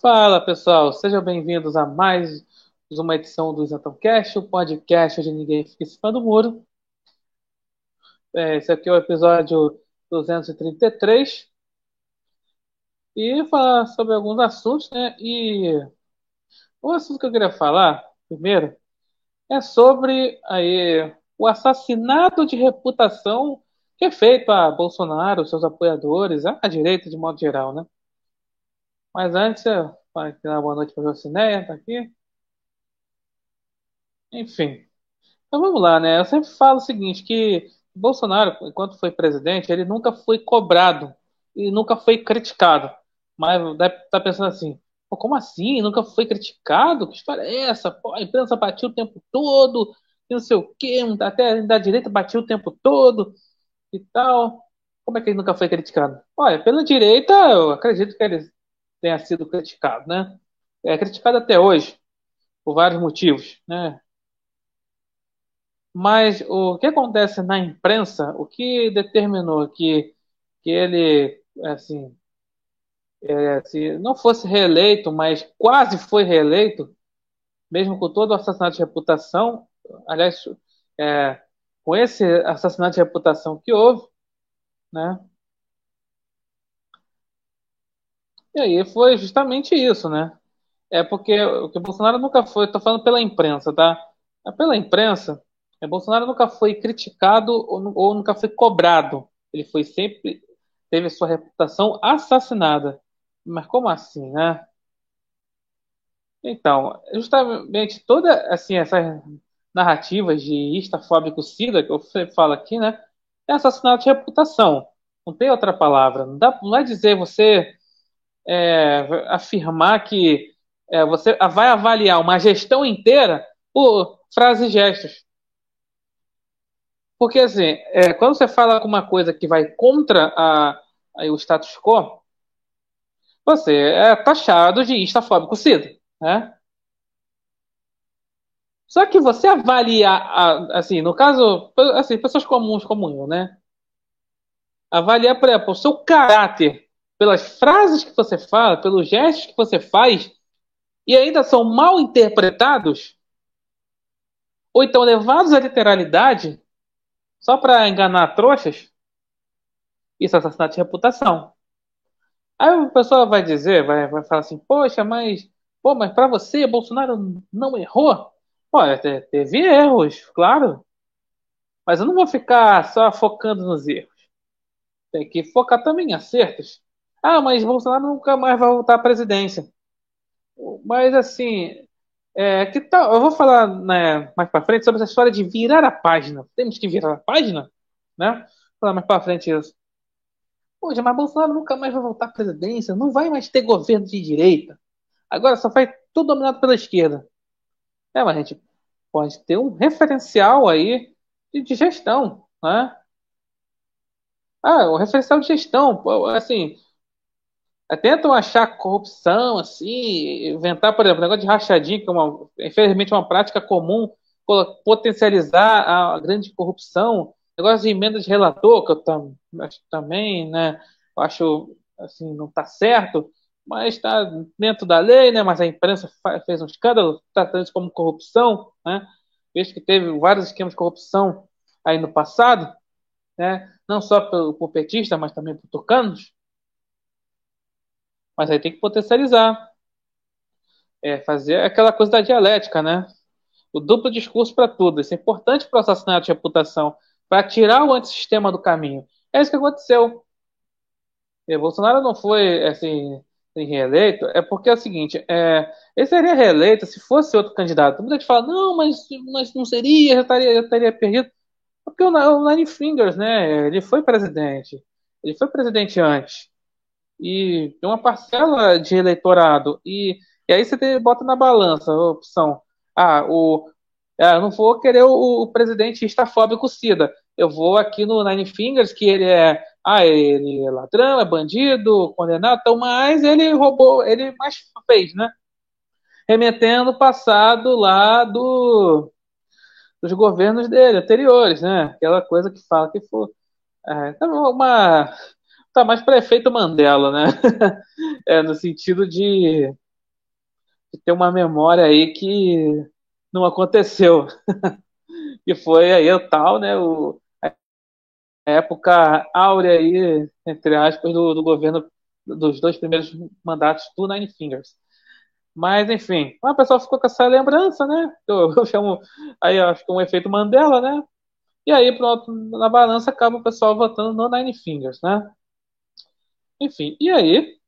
Fala pessoal, sejam bem-vindos a mais uma edição do Isantãocast, o podcast onde ninguém fica em cima do muro. É, esse aqui é o episódio 233 e falar sobre alguns assuntos, né? E o assunto que eu queria falar primeiro é sobre aí, o assassinato de reputação que é feito a Bolsonaro, seus apoiadores, a direita de modo geral, né? Mas antes, para dar uma boa noite para a Jocineia, tá aqui. Enfim. Então vamos lá, né? Eu sempre falo o seguinte, que Bolsonaro, enquanto foi presidente, ele nunca foi cobrado e nunca foi criticado. Mas deve estar tá pensando assim, como assim? Nunca foi criticado? Que história é essa? Pô, a imprensa batia o tempo todo, não sei o quê, até da direita batia o tempo todo e tal. Como é que ele nunca foi criticado? Olha, pela direita, eu acredito que ele tenha sido criticado, né? É criticado até hoje, por vários motivos, né? Mas o que acontece na imprensa, o que determinou que, que ele, assim, é, se não fosse reeleito, mas quase foi reeleito, mesmo com todo o assassinato de reputação, aliás, é, com esse assassinato de reputação que houve, né? E aí foi justamente isso, né? É porque o que Bolsonaro nunca foi, estou falando pela imprensa, tá? É pela imprensa, é, Bolsonaro nunca foi criticado ou, ou nunca foi cobrado. Ele foi sempre teve sua reputação assassinada. Mas como assim, né? Então, justamente toda assim essas narrativas de istafóbico sida que eu falo aqui, né? É assassinato de reputação. Não tem outra palavra. Não, dá, não é dizer você é, afirmar que é, você vai avaliar uma gestão inteira por frases e gestos. Porque, assim, é, quando você fala com uma coisa que vai contra a, a, o status quo, você é taxado de istafóbico cida, né? Só que você avalia, assim, no caso, assim, pessoas comuns como eu, né? Avaliar, por exemplo, o seu caráter pelas frases que você fala, pelos gestos que você faz, e ainda são mal interpretados, ou então levados à literalidade, só para enganar trouxas, isso é assassinato de reputação. Aí a pessoa vai dizer, vai, vai falar assim, poxa, mas, pô, mas para você, Bolsonaro não errou? Olha, teve erros, claro. Mas eu não vou ficar só focando nos erros. Tem que focar também em acertos. Ah, mas Bolsonaro nunca mais vai voltar à presidência. Mas assim, é, que tal? Eu vou falar né, mais para frente sobre essa história de virar a página. Temos que virar a página, né? Vou falar mais para frente isso. Poxa, mas Bolsonaro nunca mais vai voltar à presidência, não vai mais ter governo de direita. Agora só vai tudo dominado pela esquerda. É, mas a gente pode ter um referencial aí de gestão, né? Ah, um referencial de gestão, assim, tentam achar corrupção, assim, inventar, por exemplo, negócio de rachadinha, que é uma, infelizmente uma prática comum, potencializar a grande corrupção, negócio de emenda de relator, que eu tam, também, né, eu acho, assim, não está certo, mas está dentro da lei, né, mas a imprensa fez um escândalo tratando isso como corrupção, né, visto que teve vários esquemas de corrupção aí no passado, né, não só pelo, por petista, mas também por tucanos, mas aí tem que potencializar. É, fazer aquela coisa da dialética, né? O duplo discurso para tudo. Isso é importante para o assassinato de reputação, para tirar o antissistema do caminho. É isso que aconteceu. E Bolsonaro não foi assim reeleito, é porque é o seguinte, é, ele seria reeleito se fosse outro candidato. Muita gente fala, não, mas, mas não seria, já estaria, já estaria perdido. Porque o, o Nine Fingers, né, ele foi presidente. Ele foi presidente antes e tem uma parcela de eleitorado. E, e aí você bota na balança a opção. Ah, o, ah, não vou querer o, o presidente estafóbico Cida. Eu vou aqui no Nine Fingers, que ele é. Ah, ele é ladrão, é bandido, condenado, então, mas ele roubou, ele mais fez, né? Remetendo o passado lá do, dos governos dele, anteriores, né? Aquela coisa que fala que foi. É, então, uma tá mais para efeito Mandela, né? é, no sentido de de ter uma memória aí que não aconteceu. que foi aí o tal, né, o, a época áurea aí, entre aspas, do, do governo dos dois primeiros mandatos do Nine Fingers. Mas, enfim, o pessoal ficou com essa lembrança, né? Eu, eu chamo, aí acho que um efeito Mandela, né? E aí, pronto, na balança acaba o pessoal votando no Nine Fingers, né? Enfim, e aí,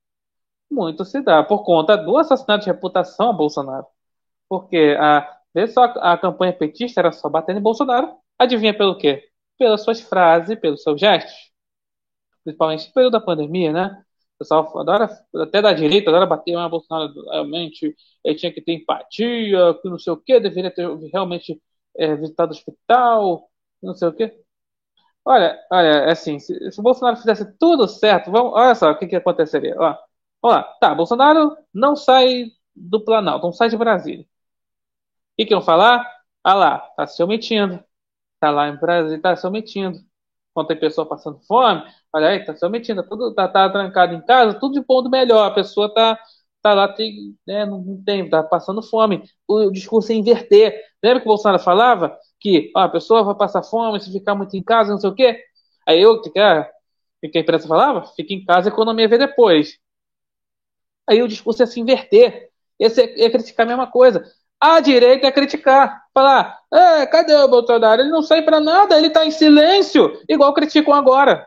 muito se dá por conta do assassinato de reputação a Bolsonaro. Porque a, só a, a campanha petista era só batendo em Bolsonaro. Adivinha pelo quê? Pelas suas frases, pelos seus gestos. Principalmente no período da pandemia, né? O pessoal adora, até da direita, adora bater uma Bolsonaro realmente, ele tinha que ter empatia, que não sei o quê, deveria ter realmente é, visitado o hospital, não sei o quê. Olha, olha, é assim, se, se, o Bolsonaro fizesse tudo certo, vamos, olha só o que, que aconteceria. Ó, lá, tá, Bolsonaro não sai do Planalto, não sai de Brasília. O que, que iam falar? Ah lá, tá se omitindo. Tá lá em Brasília, tá se omitindo. Quando tem pessoa passando fome, olha aí, tá se omitindo, tá, tudo, tá, tá trancado em casa, tudo de ponto melhor. A pessoa tá, tá lá, tem, né, não tem, tá passando fome. O, o discurso é inverter. Lembra que o Bolsonaro falava? Que ó, a pessoa vai passar fome se ficar muito em casa, não sei o quê. Aí eu, que, que a imprensa falava? Fica em casa, a economia vê depois. Aí o discurso é se inverter. Esse é, é criticar a mesma coisa. A direita é criticar. Falar, é, cadê o Bolsonaro? Ele não sai para nada, ele tá em silêncio, igual criticam agora.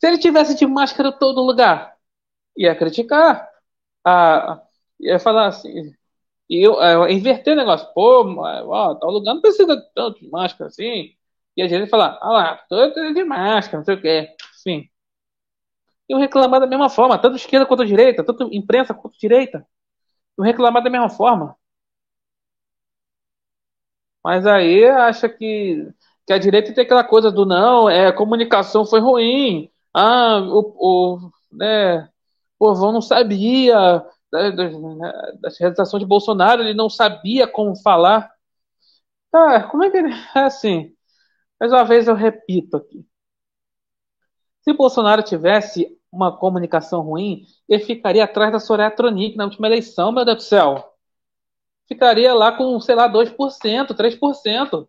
Se ele tivesse de máscara todo lugar, ia criticar. Ah, ia falar assim, e eu, eu inverter o negócio. Pô, ó, tal lugar não precisa tanto de máscara assim. E a gente fala, ah lá, tô de máscara, não sei o quê. E eu reclamar da mesma forma, tanto esquerda quanto direita, tanto imprensa quanto direita. Eu reclamar da mesma forma. Mas aí acha que, que a direita tem aquela coisa do não, é, a comunicação foi ruim. Ah, o, o, né, o povão não sabia, da, da, das realizações de Bolsonaro, ele não sabia como falar. Tá, como é que ele. É assim. Mais uma vez eu repito aqui. Se Bolsonaro tivesse uma comunicação ruim, ele ficaria atrás da Soraya Tronic na última eleição, meu Deus do céu. Ficaria lá com, sei lá, 2%, 3%.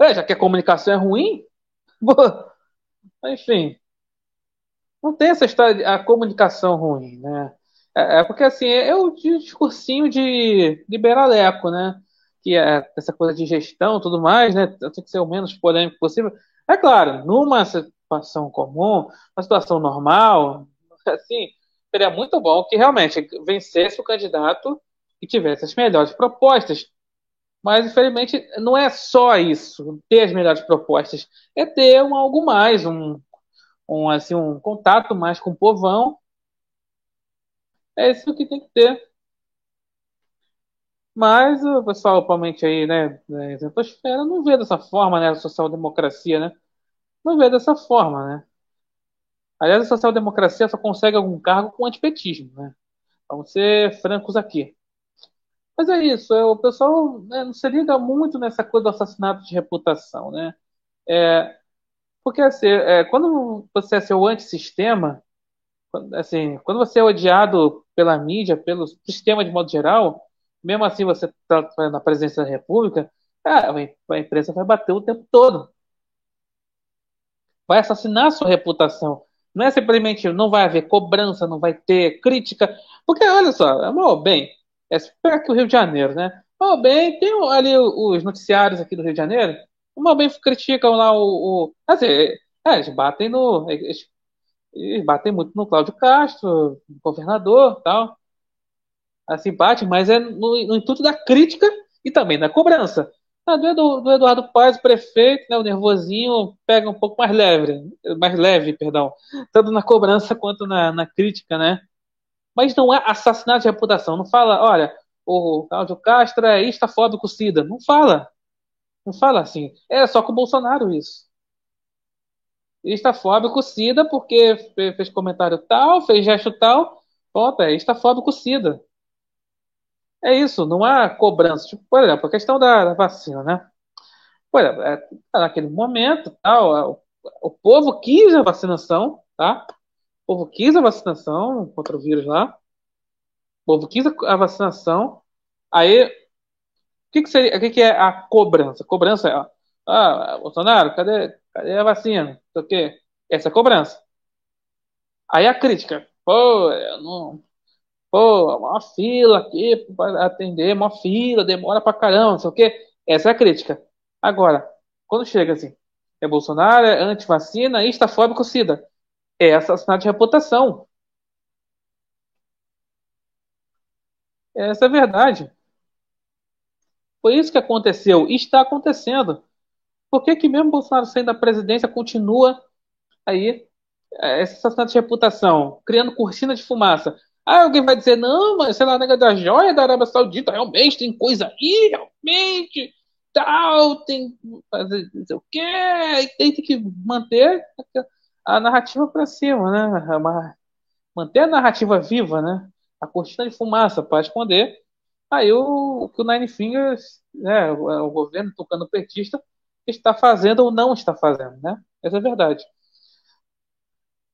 É, já que a comunicação é ruim? Enfim. Não tem essa história de a comunicação ruim, né? É, é, porque assim, é o discursinho de liberaleco, né? Que é essa coisa de gestão tudo mais, né? Tem que ser o menos polêmico possível. É claro, numa situação comum, uma situação normal, assim, seria muito bom que realmente vencesse o candidato e tivesse as melhores propostas. Mas, infelizmente, não é só isso, ter as melhores propostas, é ter um algo mais, um, um, assim, um contato mais com o povão é isso que tem que ter. Mas o pessoal, atualmente aí, né, da isentosfera, não vê dessa forma, né, a social-democracia, né? Não vê dessa forma, né? Aliás, a social-democracia só consegue algum cargo com antipetismo, né? Vamos ser francos aqui. Mas é isso, é, o pessoal né, não se liga muito nessa coisa do assassinato de reputação, né? É, porque assim, é, quando você é seu antissistema, assim, quando você é odiado pela mídia, pelo sistema de modo geral, mesmo assim você está na presença da República, a imprensa vai bater o tempo todo. Vai assassinar sua reputação. Não é simplesmente não vai haver cobrança, não vai ter crítica. Porque, olha só, é mal bem. É super que o Rio de Janeiro, né? Mal bem, tem ali os noticiários aqui do Rio de Janeiro. Mal bem criticam lá o. o assim, é, eles batem no. Eles e batem muito no Cláudio Castro, governador tal. Assim, bate, mas é no, no intuito da crítica e também da cobrança. Ah, do, do, Eduardo Paz, prefeito, né, o nervosinho pega um pouco mais leve, mais leve, perdão, tanto na cobrança quanto na, na crítica, né? Mas não é assassinato de reputação. Não fala, olha, o Cláudio Castro é estafóbico SIDA. Não fala. Não fala assim. É só com o Bolsonaro isso estafóbico Cida, porque fez comentário tal, fez gesto tal, pronto, é estafóbico Cida. É isso, não há cobrança. Tipo, por exemplo, a questão da, da vacina, né? Por exemplo, é, tá naquele momento, tal, o, o povo quis a vacinação, tá? O povo quis a vacinação contra o vírus lá. povo quis a vacinação, aí o que, que, seria, o que, que é a cobrança? Cobrança é, ah, Bolsonaro, cadê, cadê a vacina? O quê? Essa é cobrança. Aí a crítica, pô, eu não, pô, uma fila aqui para atender, uma fila, demora pra caramba, não sei o quê. Essa é a crítica. Agora, quando chega assim, é Bolsonaro, é anti-vacina, instafóbico, SIDA. É assassinato de reputação. Essa é a verdade. Foi isso que aconteceu e está acontecendo. Por que, que mesmo Bolsonaro saindo da presidência continua aí é, esse assassinato de reputação, criando cortina de fumaça? Ah, alguém vai dizer, não, mas sei lá, nega da joia da Arábia Saudita, realmente tem coisa aí, realmente, tal, tem fazer não sei o quê, e tem que manter a narrativa para cima, né? Manter a narrativa viva, né? A cortina de fumaça para esconder. Aí o, que o Nine Fingers, né, o governo tocando petista, está fazendo ou não está fazendo, né? Essa é a verdade.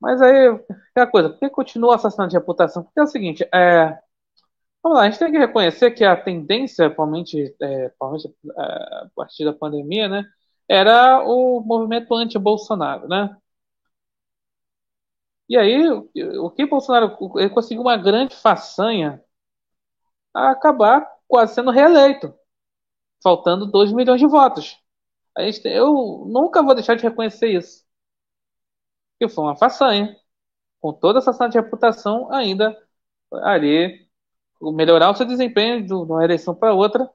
Mas aí, aquela coisa, por que continua assassinando de reputação? Porque é o seguinte, é, vamos lá, a gente tem que reconhecer que a tendência, principalmente, é, é, a partir da pandemia, né, era o movimento anti-Bolsonaro, né? E aí, o que Bolsonaro ele conseguiu uma grande façanha a acabar quase sendo reeleito, faltando 2 milhões de votos. A gente, eu nunca vou deixar de reconhecer isso. Que foi uma façanha. Com toda essa de reputação, ainda ali melhorar o seu desempenho de uma eleição para outra.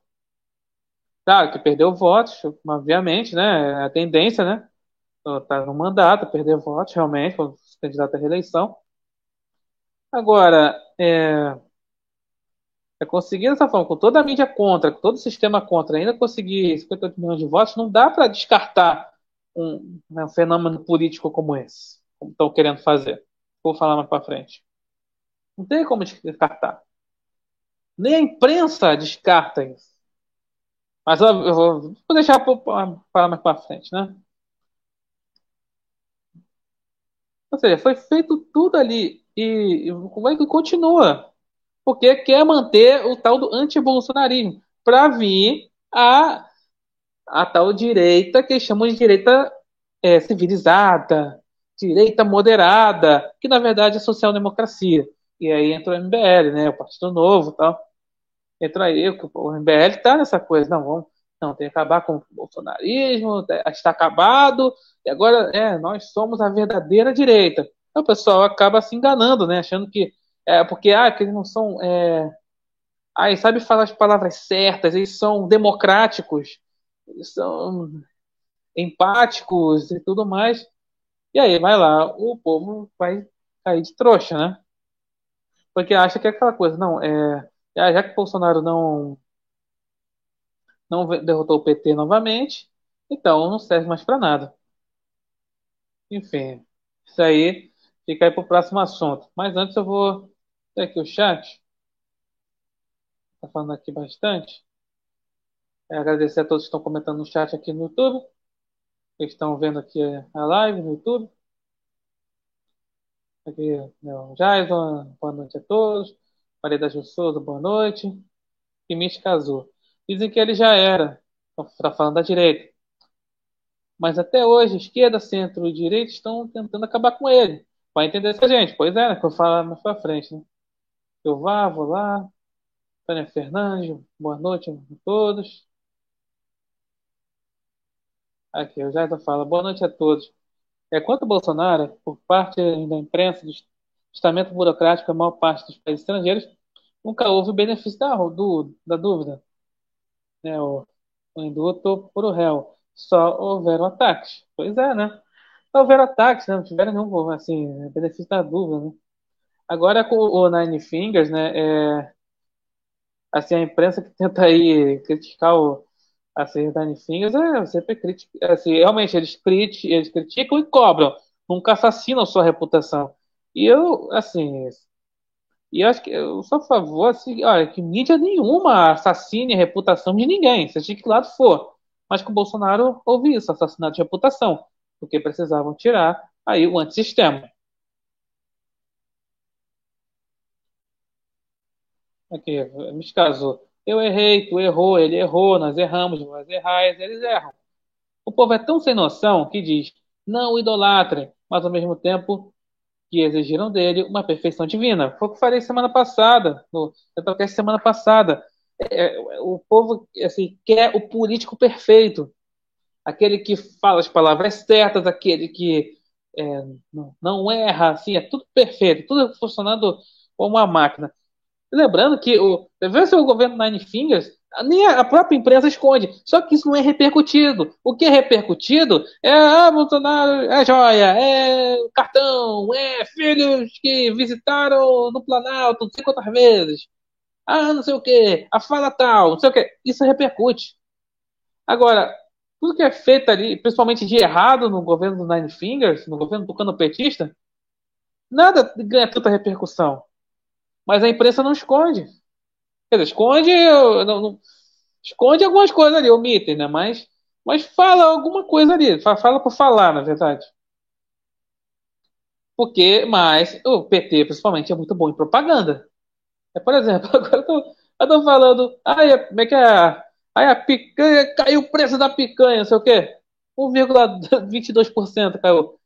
Claro que perdeu votos, obviamente, né? É a tendência, né? Tá no mandato, perder votos, realmente, quando se candidato à reeleição. Agora, é, é conseguir dessa forma, com toda a mídia contra, com todo o sistema contra, ainda conseguir 58 milhões de votos, não dá para descartar um, né, um, fenômeno político como esse, como estão querendo fazer. Vou falar mais para frente. Não tem como descartar. Nem a imprensa descarta isso. Mas eu vou, vou deixar para falar mais para frente, né? Ou seja, foi feito tudo ali e, e continua porque quer manter o tal do anti-bolsonarismo para vir a, a tal direita que chamam de direita é, civilizada, direita moderada, que na verdade é social-democracia. E aí entra o MBL, né, o Partido Novo tal. Entra aí, o MBL está nessa coisa, não, vamos, não, tem que acabar com o bolsonarismo, está acabado, e agora é, nós somos a verdadeira direita. Então, o pessoal acaba se enganando, né, achando que é, porque, ah, que eles não são. É... Ah, eles sabem falar as palavras certas, eles são democráticos, eles são empáticos e tudo mais. E aí, vai lá, o povo vai cair de trouxa, né? Porque acha que é aquela coisa, não, é. Já que Bolsonaro não. não derrotou o PT novamente, então não serve mais para nada. Enfim, isso aí fica aí para o próximo assunto. Mas antes eu vou tem aqui o chat. Está falando aqui bastante. É, agradecer a todos que estão comentando no chat aqui no YouTube. Que estão vendo aqui a live no YouTube. Aqui, né, o Jason, boa noite a todos. Maria da Souza, boa noite. E Mística Azul. Dizem que ele já era. Está falando da direita. Mas até hoje, esquerda, centro e direita estão tentando acabar com ele. Vai entender essa gente. Pois é, né? Que eu falo mais pra frente, né? Eu vá, vou lá. Tânia Fernandes, boa noite a todos. Aqui, o Jair fala, boa noite a todos. É, quanto Bolsonaro, por parte da imprensa, do estamento burocrático, a maior parte dos países estrangeiros, nunca houve benefício da, do, da dúvida. Né, o, o induto por o réu. Só houveram ataques. Pois é, né? Só houveram ataques, né? não tiveram nenhum assim, benefício da dúvida, né? Agora com o Nine Fingers, né? É, assim, a imprensa que tenta aí criticar o assim, Nine Fingers é sempre crítica. Assim, realmente, eles, eles criticam e cobram, nunca assassinam sua reputação. E eu, assim, e eu acho que eu sou a favor, assim, olha, que mídia nenhuma assassine a reputação de ninguém, seja de que lado for. Mas com o Bolsonaro houve isso, assassinato de reputação, porque precisavam tirar aí o antissistema. Aqui, me casou. Eu errei, tu errou, ele errou, nós erramos, nós errais, eles erram. O povo é tão sem noção que diz, não idolatrem, mas ao mesmo tempo que exigiram dele uma perfeição divina. Foi o que falei semana passada, no podcast semana passada. É, é, o povo assim, quer o político perfeito, aquele que fala as palavras certas, aquele que é, não erra, assim, é tudo perfeito, tudo funcionando como uma máquina. Lembrando que o, se o governo Nine Fingers, nem a própria imprensa esconde. Só que isso não é repercutido. O que é repercutido é ah, Bolsonaro é joia, é cartão, é filhos que visitaram no Planalto não sei quantas vezes. Ah, não sei o que, a fala tal, não sei o que. Isso repercute. Agora, tudo que é feito ali, principalmente de errado no governo do Nine Fingers, no governo do cano petista, nada ganha tanta repercussão. Mas a imprensa não esconde. Quer dizer, esconde, não, não, esconde algumas coisas ali, omitem, né? Mas, mas fala alguma coisa ali, fala por falar, na verdade. Porque, mas o PT, principalmente, é muito bom em propaganda. É, por exemplo, agora eu tô, eu tô falando, ai, como é que é? Aí a picanha, caiu o preço da picanha, não sei o quê. 1,22% caiu.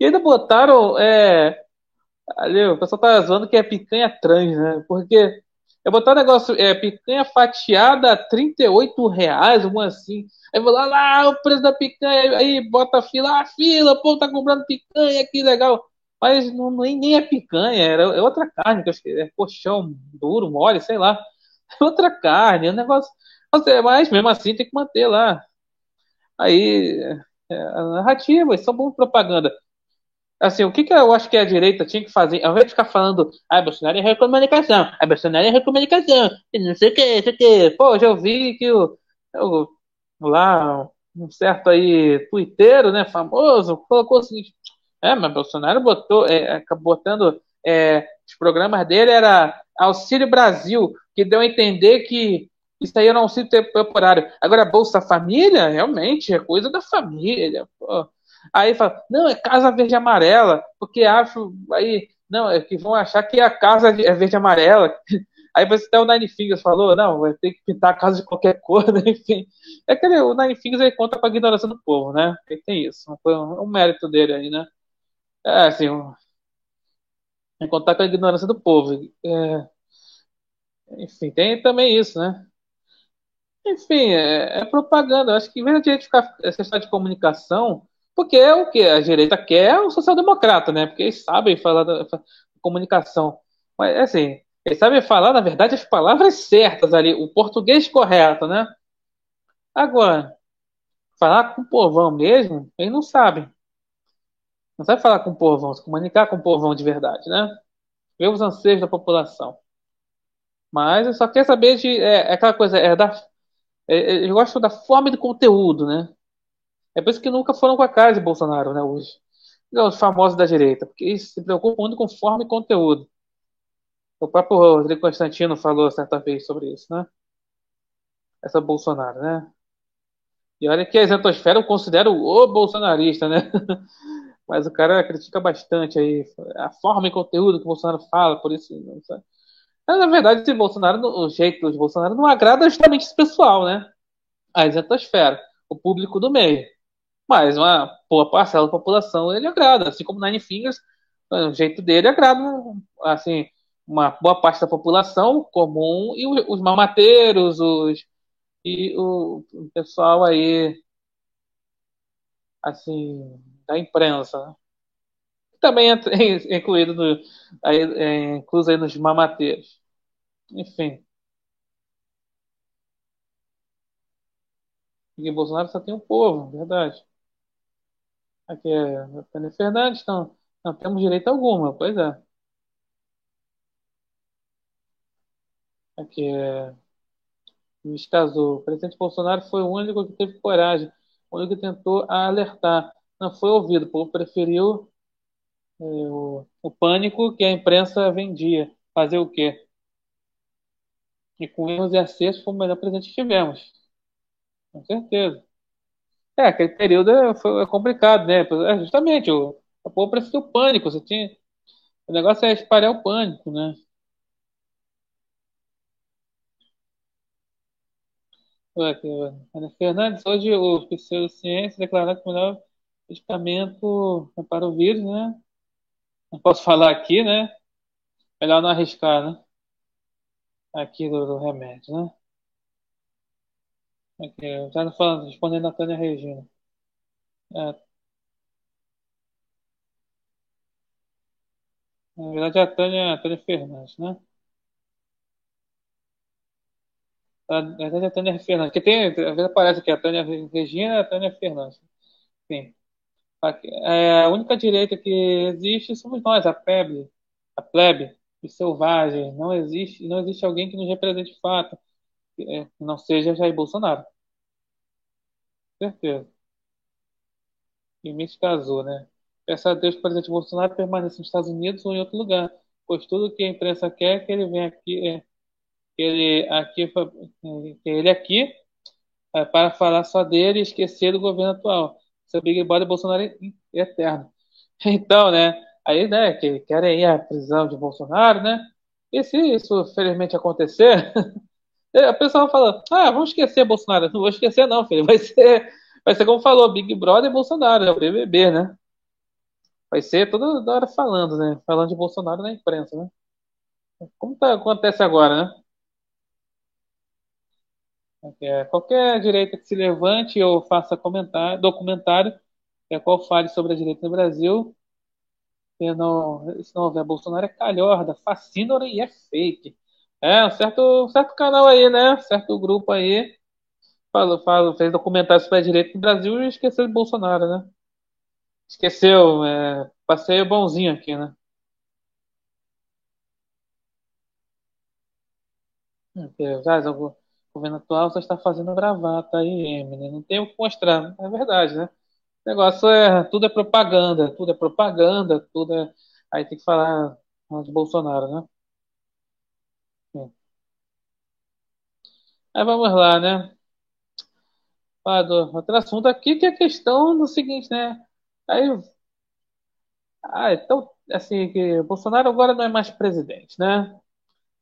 E ainda botaram, é, ali, o pessoal tá zoando que é picanha trans, né? Porque eu botar um negócio, é, picanha fatiada a 38 reais, alguma assim. Aí vou lá, lá, o preço da picanha, aí bota a fila, ah, fila, pô, tá comprando picanha, que legal. Mas não, nem, nem é picanha, era, é outra carne, que eu acho que é colchão duro, mole, sei lá. É outra carne, é um negócio. Mas mesmo assim tem que manter lá. Aí, é, a narrativa, são bom propaganda. Assim, o que, que eu acho que a direita tinha que fazer, ao invés de ficar falando, ah, Bolsonaro é recomunicação, ah, Bolsonaro é recomunicação, não sei o que, não sei o que. Pô, já ouvi que o, o lá, um certo aí, twitteiro, né, famoso, colocou o seguinte, é, mas Bolsonaro botou, é, botando, é, os programas dele era Auxílio Brasil, que deu a entender que isso aí era um auxílio temporário. Agora, Bolsa Família, realmente, é coisa da família. Pô. Aí fala, não, é Casa Verde Amarela, porque acho, aí, não, é que vão achar que a casa é verde amarela. Aí você até o Nine Fingers falou, não, vai ter que pintar a casa de qualquer cor, né? enfim. É que o Nine Fingers aí conta com a ignorância do povo, né? Ele tem isso, foi um, um, mérito dele aí, né? É, assim, um, é contar com a ignorância do povo. É, enfim, tem também isso, né? Enfim, é, é propaganda. Eu acho que em vez de a gente ficar essa história de comunicação, porque é o que a direita quer é o social-democrata, né? Porque eles sabem falar da, da comunicação. Mas, assim, eles sabem falar, na verdade, as palavras certas ali, o português correto, né? Agora, falar com o povão mesmo, eles não sabem. Não sabe falar com o povão, se comunicar com o povão de verdade, né? Ver os anseios da população. Mas só quer saber de. É, é aquela coisa, é da é, é, eles gostam da forma e do conteúdo, né? É por isso que nunca foram com a cara de Bolsonaro, né, hoje. Os famosos da direita, porque eles se preocupam muito com forma e conteúdo. O próprio Rodrigo Constantino falou certa vez sobre isso, né? Essa Bolsonaro, né? E olha que a isentosfera eu considero o bolsonarista, né? Mas o cara critica bastante aí a forma e conteúdo que o Bolsonaro fala, por isso. Sabe? Mas, na verdade, esse Bolsonaro, o jeito de Bolsonaro não agrada justamente esse pessoal, né? A isentosfera, o público do meio. Mas uma boa parcela da população ele agrada, assim como Nine Fingers, o jeito dele agrada, assim, uma boa parte da população comum e os mamateiros, os e o, pessoal aí, assim, da imprensa, né? também é incluído no, aí, é, incluso aí nos mamateiros. Enfim. Porque Bolsonaro só tem o povo, verdade. Aqui é Tânia Fernandes, então não temos direito alguma, pois é. Aqui é. Luiz Casou. O presidente Bolsonaro foi o único que teve coragem, o único que tentou alertar. Não foi ouvido, o povo preferiu é, o, o pânico que a imprensa vendia. Fazer o quê? E com erros e acertos foi o melhor presente que tivemos. Com certeza. É, aquele período é, foi, é complicado, né? É justamente, o, a povo parecia o pânico, você tinha. O negócio é espalhar o pânico, né? Aqui, Fernandes, hoje o ciência declarou que o melhor medicamento é para o vírus, né? Não posso falar aqui, né? Melhor não arriscar, né? Aqui do, do remédio, né? Aqui, já não falando, respondendo a Tânia Regina. É, na verdade, é a Tânia, a Tânia Fernandes, né? Na verdade, é a Tânia Fernandes. Que tem, às vezes aparece aqui a Tânia Regina e a Tânia Fernandes. Aqui, é, a única direita que existe somos nós, a plebe, a plebe, os selvagens. Não existe, não existe alguém que nos represente de fato, é, não seja Jair Bolsonaro. Certeza. E me casou, né? Peço a Deus que o presidente Bolsonaro permaneça nos Estados Unidos ou em outro lugar, pois tudo que a imprensa quer é que ele venha aqui, é, que ele aqui, que ele aqui é, para falar só dele e esquecer do governo atual. Seu Big Brother Bolsonaro é eterno. Então, né? Aí, né, que querem ir à prisão de Bolsonaro, né? E se isso felizmente acontecer, a pessoa fala, ah, vamos esquecer Bolsonaro. Não vou esquecer, não, filho. Vai ser, vai ser como falou, Big Brother Bolsonaro, é o BBB, né? Vai ser toda hora falando, né? Falando de Bolsonaro na imprensa, né? Como tá, acontece agora, né? É, qualquer direita que se levante ou faça comentário, documentário, é, qual fale sobre a direita no Brasil, se não, se não houver Bolsonaro, é calhorda, fascínora e é fake. É, um certo, um certo canal aí, né? Certo grupo aí falou, falou, fez documentário sobre a direita no Brasil e esqueceu de Bolsonaro, né? Esqueceu, é, passei bonzinho aqui, né? Apesar o governo atual só está fazendo bravata aí, Eminem. Não tem o que mostrar. É verdade, né? O negócio é. Tudo é propaganda, tudo é propaganda, tudo é. Aí tem que falar de Bolsonaro, né? Sim. Aí vamos lá, né? Falar do outro assunto aqui, que é a questão do seguinte, né? Aí. Ah, então, assim, que Bolsonaro agora não é mais presidente, né?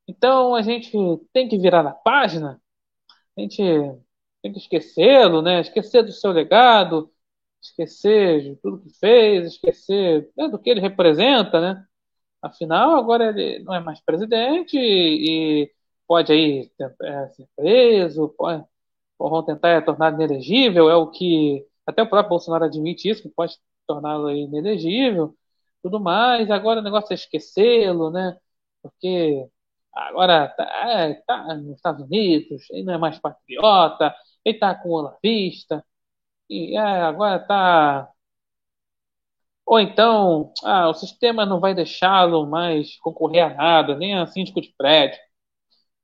Então a gente tem que virar a página, a gente tem que esquecê-lo, né? Esquecer do seu legado, esquecer de tudo que fez, esquecer né, do que ele representa, né? Afinal, agora ele não é mais presidente e, pode aí é, ser preso, pode, vão tentar tornar inelegível, é o que até o próprio Bolsonaro admite isso, que pode torná-lo inelegível, tudo mais. Agora o negócio é esquecê-lo, né? Porque agora tá, é, tá nos Estados Unidos, ele não é mais patriota, ele tá com o vista, e é, agora tá. Ou então, ah, o sistema não vai deixá-lo mais concorrer a nada, nem a síndico de prédio.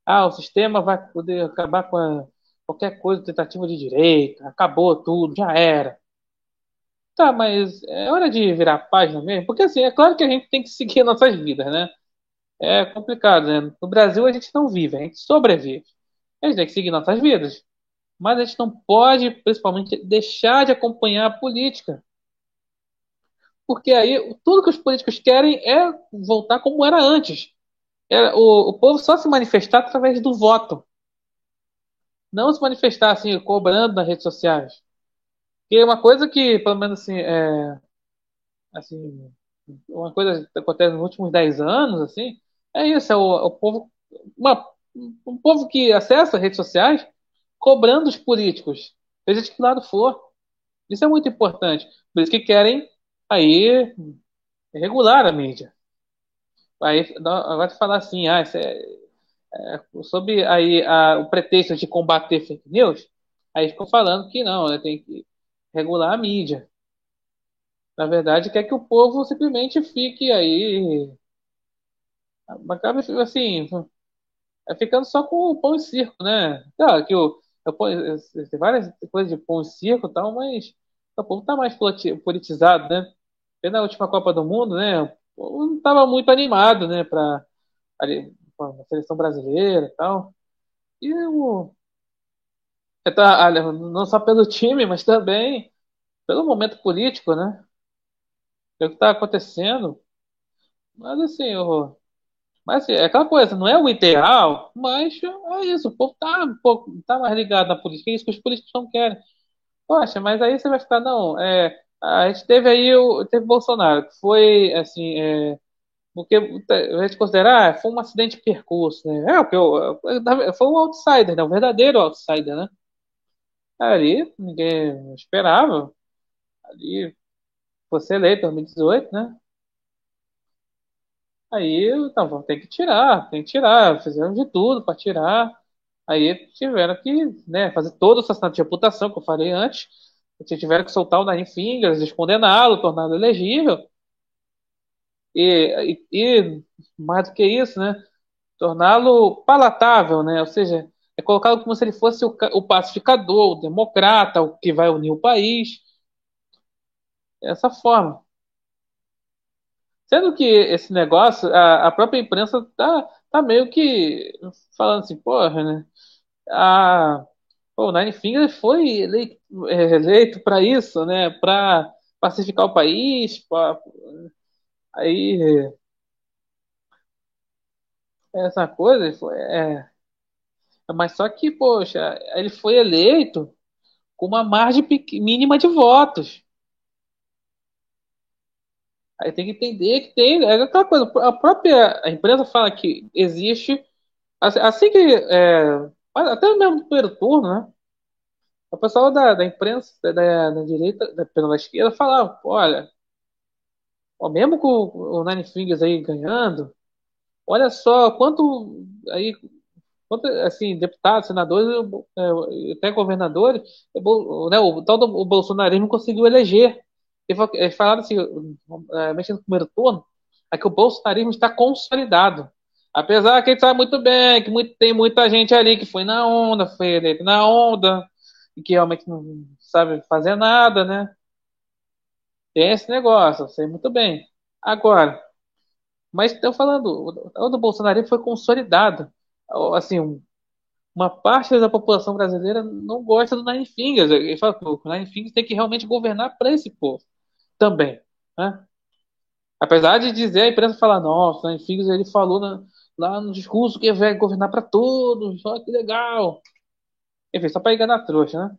Ah, o sistema vai poder acabar com a, qualquer coisa, tentativa de direito, acabou tudo, já era. Tá, mas é hora de virar página mesmo, porque assim, é claro que a gente tem que seguir nossas vidas, né? É complicado, né? No Brasil a gente não vive, a gente sobrevive. A gente tem que seguir nossas vidas. Mas a gente não pode, principalmente, deixar de acompanhar a política. Porque aí tudo que os políticos querem é voltar como era antes. Era, o, o povo só se manifestar através do voto. Não se manifestar assim, cobrando nas redes sociais. Que é uma coisa que, pelo menos assim, é, assim, uma coisa que acontece nos últimos 10 anos, assim, é isso, é o, é o povo, uma, um povo que acessa redes sociais cobrando os políticos, seja de que lado for. Isso é muito importante. Por isso que querem aí regular a mídia. Aí, agora falar assim, ah, é, é, sobre aí a, o pretexto de combater fake news, aí ficou falando que não, né, tem que regular a mídia. Na verdade, quer que o povo simplesmente fique aí acaba assim, é ficando só com o pão e circo, né? Claro que o, tem várias coisas de pão e circo e tal, mas o povo tá mais politizado, né? E na última Copa do Mundo, né? Não estava muito animado, né? Para a seleção brasileira e tal. E o. Tá, não só pelo time, mas também pelo momento político, né? O que está acontecendo. Mas assim, o, Mas é aquela coisa, não é o ideal, mas é isso, o povo tá, um pouco, tá mais ligado na política, é isso que os políticos não querem. Poxa, mas aí você vai ficar, não, é, a gente teve aí o, teve Bolsonaro, que foi, assim, é, porque a gente considerar, ah, foi um acidente de percurso, né? É o que eu, foi um outsider, né? Um verdadeiro outsider, né? Ali, ninguém esperava. Ali, você eleito em 2018, né? Aí, então, ter que tirar, tem que tirar, fizeram de tudo para tirar. Aí tiveram que, né, fazer todo o assassinato de reputação que eu falei antes. Tiveram que soltar o Nine Fingers, descondená-lo, torná-lo elegível. E, e, e, mais do que isso, né, torná-lo palatável, né? Ou seja, é colocá-lo como se ele fosse o, o pacificador, o democrata, o que vai unir o país. Dessa forma. Sendo que esse negócio, a, a própria imprensa tá, tá meio que falando assim, porra, né? A, pô, o Nine Fingers foi eleito, é, eleito para isso, né? Para pacificar o país, pra, aí essa coisa, foi, é, mas só que, poxa, ele foi eleito com uma margem mínima de votos. Aí tem que entender que tem. É aquela coisa, a própria a empresa fala que existe. Assim, assim que. É, até mesmo no primeiro turno, né? O pessoal da, da imprensa, da, da direita, da, da esquerda, falava: olha, ó, mesmo com o Nine Fingers aí ganhando, olha só quanto aí. Quanto, assim, deputados, senadores, é, até governadores, né, o tal do o bolsonarismo conseguiu eleger eles falaram assim, é, mexendo no primeiro turno, é que o bolsonarismo está consolidado. Apesar que ele sabe muito bem que muito, tem muita gente ali que foi na onda, foi eleito na onda, e que realmente não sabe fazer nada, né? Tem esse negócio, eu sei muito bem. Agora, mas estou falando, o do bolsonarismo foi consolidado. Assim, uma parte da população brasileira não gosta do Nine Fingers. Ele fala que o Nine Fingers tem que realmente governar para esse povo também. Né? Apesar de dizer, a imprensa falar, nossa, enfim, ele falou na, lá no discurso que vai governar para todos, olha que legal. Enfim, só para enganar a trouxa, né?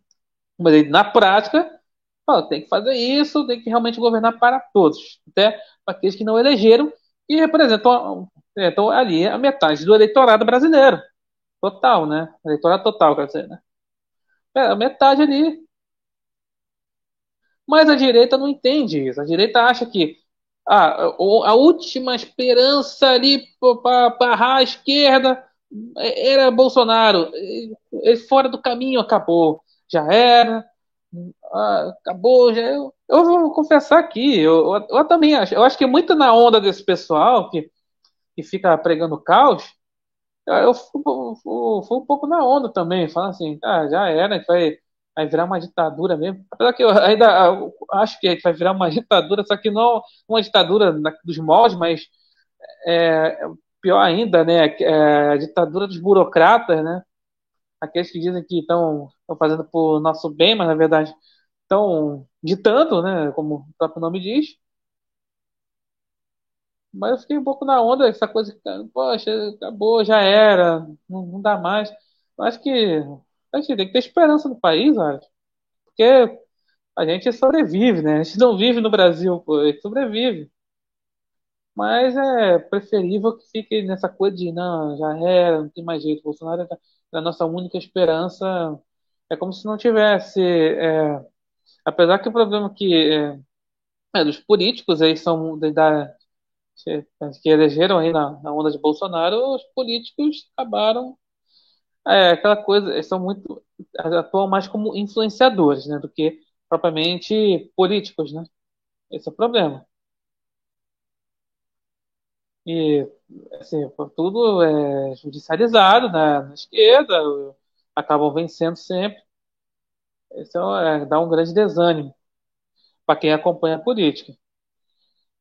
Mas ele, na prática, fala, tem que fazer isso, tem que realmente governar para todos, até para aqueles que não elegeram e representam então, ali a metade do eleitorado brasileiro. Total, né? Eleitorado total, quer dizer, né? É, a metade ali mas a direita não entende isso. A direita acha que ah, a última esperança ali para a esquerda era Bolsonaro. Ele fora do caminho acabou. Já era. Ah, acabou. Já, eu, eu vou confessar aqui. Eu, eu, eu, também acho. Eu acho que muito na onda desse pessoal que, que fica pregando caos. Eu fui, fui, fui um pouco na onda também, falando assim, ah, já era, vai, vai virar uma ditadura mesmo. Apesar que eu ainda acho que vai virar uma ditadura, só que não uma ditadura dos moldes, mas é, pior ainda, né? É a ditadura dos burocratas, né? Aqueles que dizem que estão fazendo por nosso bem, mas na verdade estão ditando, né? Como o próprio nome diz. Mas eu fiquei um pouco na onda, essa coisa poxa, acabou, já era, não, não dá mais. Eu acho que a gente tem que ter esperança no país, acho. Porque a gente sobrevive, né? A gente não vive no Brasil, pô, a gente sobrevive. Mas é preferível que fique nessa coisa de não, já era, não tem mais jeito. Bolsonaro é a nossa única esperança. É como se não tivesse. É, apesar que o problema que é, é, dos políticos aí são da, que elegeram aí na, na onda de Bolsonaro, os políticos acabaram é, aquela coisa, eles são muito. atuam mais como influenciadores, né? Do que propriamente políticos, né? Esse é o problema. E, assim, tudo é judicializado né? na esquerda, acabam vencendo sempre. Isso é, dá um grande desânimo para quem acompanha a política.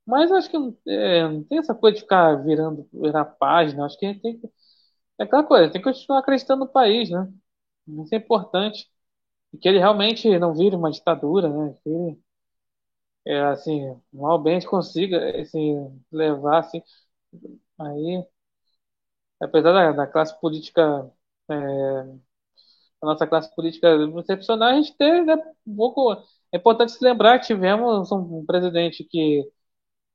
Mas acho que é, não tem essa coisa de ficar virando virar página. Acho que tem que é aquela coisa, tem que continuar acreditando no país, né? Isso é importante. E que ele realmente não vire uma ditadura, né? Que ele, é, assim, mal bem consiga assim, levar, assim, aí... apesar da, da classe política, é, a nossa classe política decepcionar, a gente teve né, um pouco. É importante se lembrar que tivemos um presidente que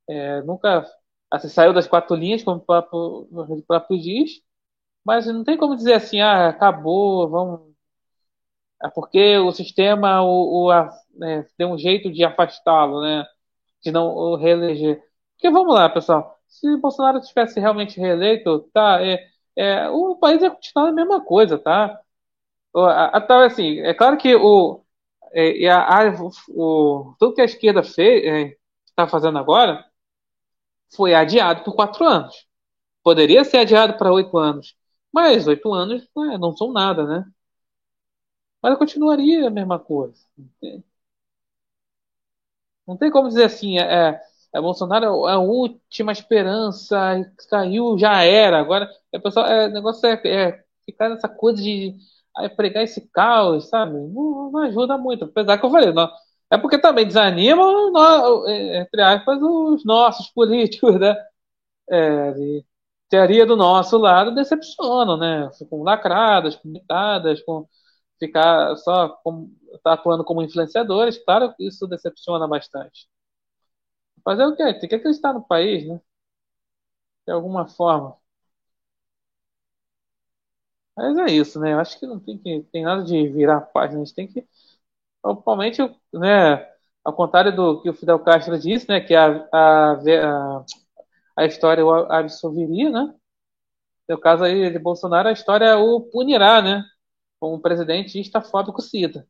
é, nunca assim, saiu das quatro linhas, como o próprio, o próprio diz, mas não tem como dizer assim, ah, acabou, vamos. É porque o sistema o, o a, né, deu um jeito de afastá-lo, né? De não o reeleger. Porque vamos lá, pessoal. Se Bolsonaro tivesse realmente reeleito, tá? É, é, o país ia continuar a mesma coisa, tá? Tá assim, é claro que o, é, a, o, tudo que a esquerda fez, está é, fazendo agora, foi adiado por quatro anos. Poderia ser adiado para oito anos, mas oito anos né, não são nada, né? Mas continuaria a mesma coisa. Não tem como dizer assim, é, é, é Bolsonaro é a última esperança, caiu, já era. Agora, é, pessoal, é, o negócio é, é ficar nessa coisa de aí, pregar esse caos, sabe? Não, não, ajuda muito. Apesar que eu falei, não, é porque também desanimam, nós, é, entre aspas, os nossos políticos, né? É, de teoria do nosso lado decepcionam, né? Com lacradas, com mitadas, com ficar só com, tá atuando como influenciadores, claro que isso decepciona bastante. Fazer o quê? Tem que acreditar no país, né? De alguma forma. Mas é isso, né? Eu acho que não tem, que, tem nada de virar página. A gente tem que, principalmente, né? Ao contrário do que o Fidel Castro disse, né? Que a, a, a, a história o absolveria, né? No caso aí de Bolsonaro, a história o punirá, né? Como presidente estafóbico cida.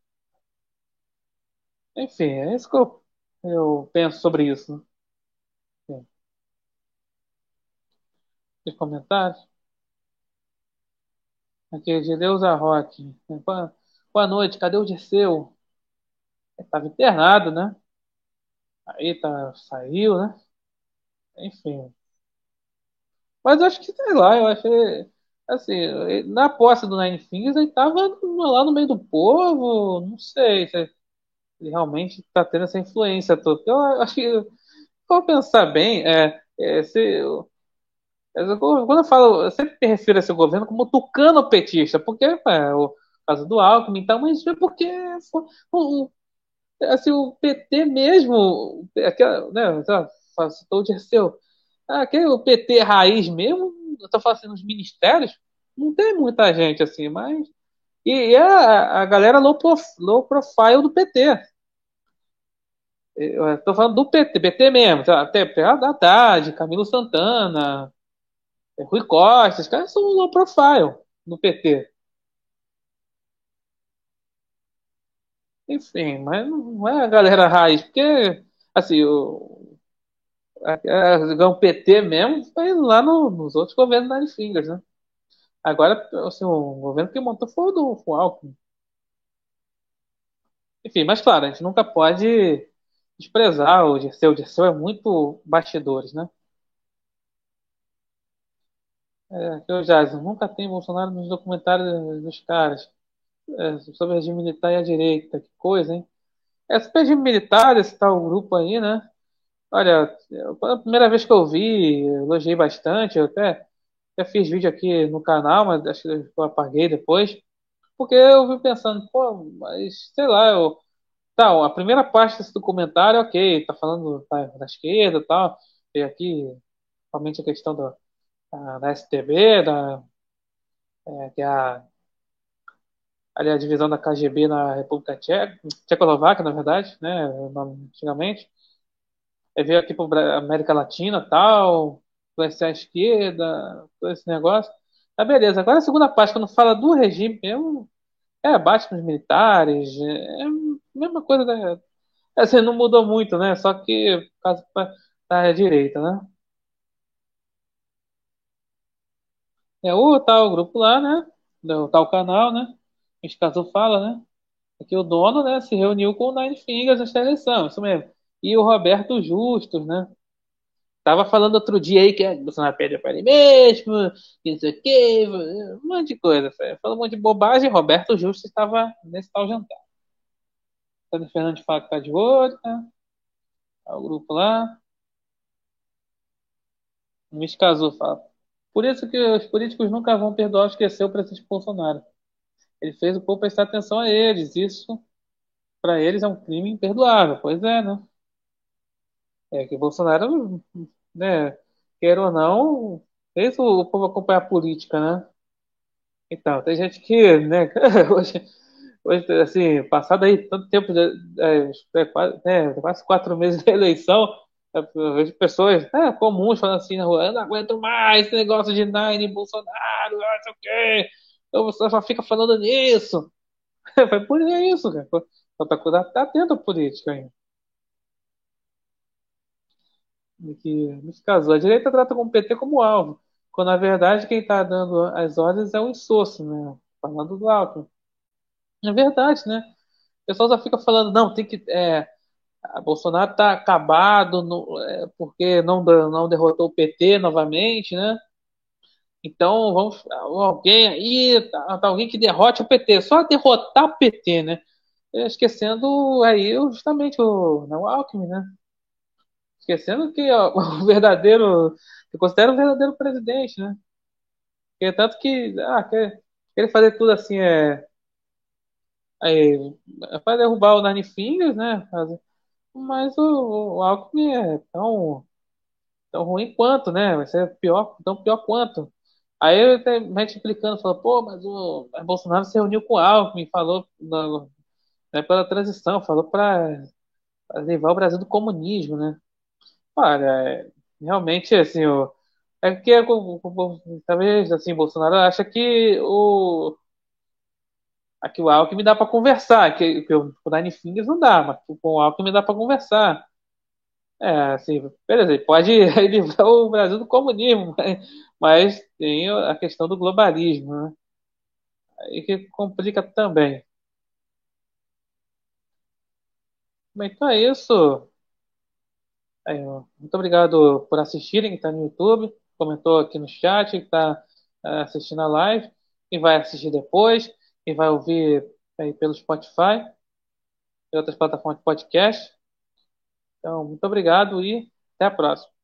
Enfim, é isso que eu, eu penso sobre isso. Né? Tem comentários? Aqui, Gedeuza Roque. Boa, boa noite, cadê o Dirceu? Estava internado, né? Aí tá, saiu, né? Enfim. Mas acho que, sei lá, eu achei. Assim, na posse do Nine Fingers, ele tava lá no meio do povo, não sei se ele realmente tá tendo essa influência toda. Eu acho que, vou pensar bem, é, é, se, quando eu falo, eu sempre me refiro a esse governo como tucano petista, porque é, o caso do Alckmin e tal, mas é porque o, assim, o PT mesmo, aquela, né, citou o Dirceu, aquele o PT raiz mesmo, eu tô falando assim, nos ministérios, não tem muita gente assim, mas. E, e a, a galera low, prof, low profile do PT. Eu tô falando do PT, PT mesmo, até a Haddad, Camilo Santana, Rui Costa, os caras são low profile no PT. Enfim, mas não é a galera raiz, porque, assim, o, o PT mesmo foi lá no, nos outros governos da Fingers, né? Agora, assim, o governo que montou foi o do o Alckmin. Enfim, mas claro, a gente nunca pode desprezar o Dirceu. O Dirceu é muito bastidores, né? É, eu já nunca tem Bolsonaro nos documentários dos caras é, sobre o regime militar e a direita. Que coisa, hein? É, o regime militar, esse tal grupo aí, né? Olha, a primeira vez que eu vi, elogiei bastante, eu até, até fiz vídeo aqui no canal, mas acho que eu apaguei depois, porque eu vi pensando, pô, mas sei lá, eu. Tá, a primeira parte desse documentário, ok, tá falando tá, da esquerda e tal, e aqui, realmente a questão da, da STB, da, é, que é a, ali a divisão da KGB na República Tcheca, Tchecoslováquia, na verdade, né, antigamente. Veio aqui para América Latina tal, conhecer a esquerda, todo esse negócio. Tá beleza. Agora a segunda parte, quando fala do regime mesmo, é bate com os militares, é a mesma coisa da. Assim, não mudou muito, né? Só que por causa da direita, né? É o tal grupo lá, né? O tal canal, né? Este caso fala, né? Aqui o dono, né, se reuniu com o Nine Fingers nesta eleição, isso mesmo. E o Roberto Justus, né? Tava falando outro dia aí que é Bolsonaro perde para ele mesmo, que não sei o quê, um monte de coisa. Falou um monte de bobagem. Roberto Justus estava nesse tal jantar. Antônio Fernandes fala que tá de olho, né? Tá o grupo lá. Luiz Casu fala Por isso que os políticos nunca vão perdoar esquecer o presidente Bolsonaro. Ele fez o povo prestar atenção a eles. Isso, para eles, é um crime imperdoável. Pois é, né? É que Bolsonaro, né, quer ou não, fez o povo acompanhar a política, né? Então, tem gente que, né, hoje, hoje assim, passado aí tanto tempo, é, é, quase, né, quase quatro meses da eleição, eu vejo pessoas né, comuns falando assim na rua, eu não aguento mais esse negócio de Nine, Bolsonaro, não sei o quê, eu, você só fica falando nisso. Foi por isso, cara. Só tá, tá atento à política ainda. Que, nesse caso, a direita trata o PT como alvo, quando na verdade quem está dando as ordens é o insosso, né? Falando do Alckmin. É verdade, né? O pessoal só fica falando, não, tem que. É, Bolsonaro está acabado no, é, porque não, não derrotou o PT novamente, né? Então vamos alguém aí, tá, tá alguém que derrote o PT, só derrotar o PT, né? Esquecendo aí justamente o, né, o Alckmin, né? Esquecendo que ó, o verdadeiro, eu considero o verdadeiro presidente, né? Porque tanto que ah, quer, quer fazer tudo assim é, é para derrubar o Nine Fingers, né? Mas o, o Alckmin é tão, tão ruim quanto, né? Vai ser pior, tão pior quanto. Aí eu até gente explicando, falou, pô, mas o Bolsonaro se reuniu com o Alckmin, falou na, né, pela transição, falou para levar o Brasil do comunismo, né? Olha, é, realmente, assim, o, é que talvez, assim, Bolsonaro acha que o aqui o Alckmin dá para conversar, que, que o Nine Fingers não dá, mas com o Alckmin dá para conversar. É, assim, beleza, ele pode livrar o Brasil do comunismo, mas, mas tem a questão do globalismo, né? Aí que complica também. Bem, então é isso. Aí, muito obrigado por assistirem, que está no YouTube, comentou aqui no chat, que está é, assistindo a live, quem vai assistir depois, quem vai ouvir aí pelo Spotify e outras plataformas de podcast. Então, muito obrigado e até a próxima.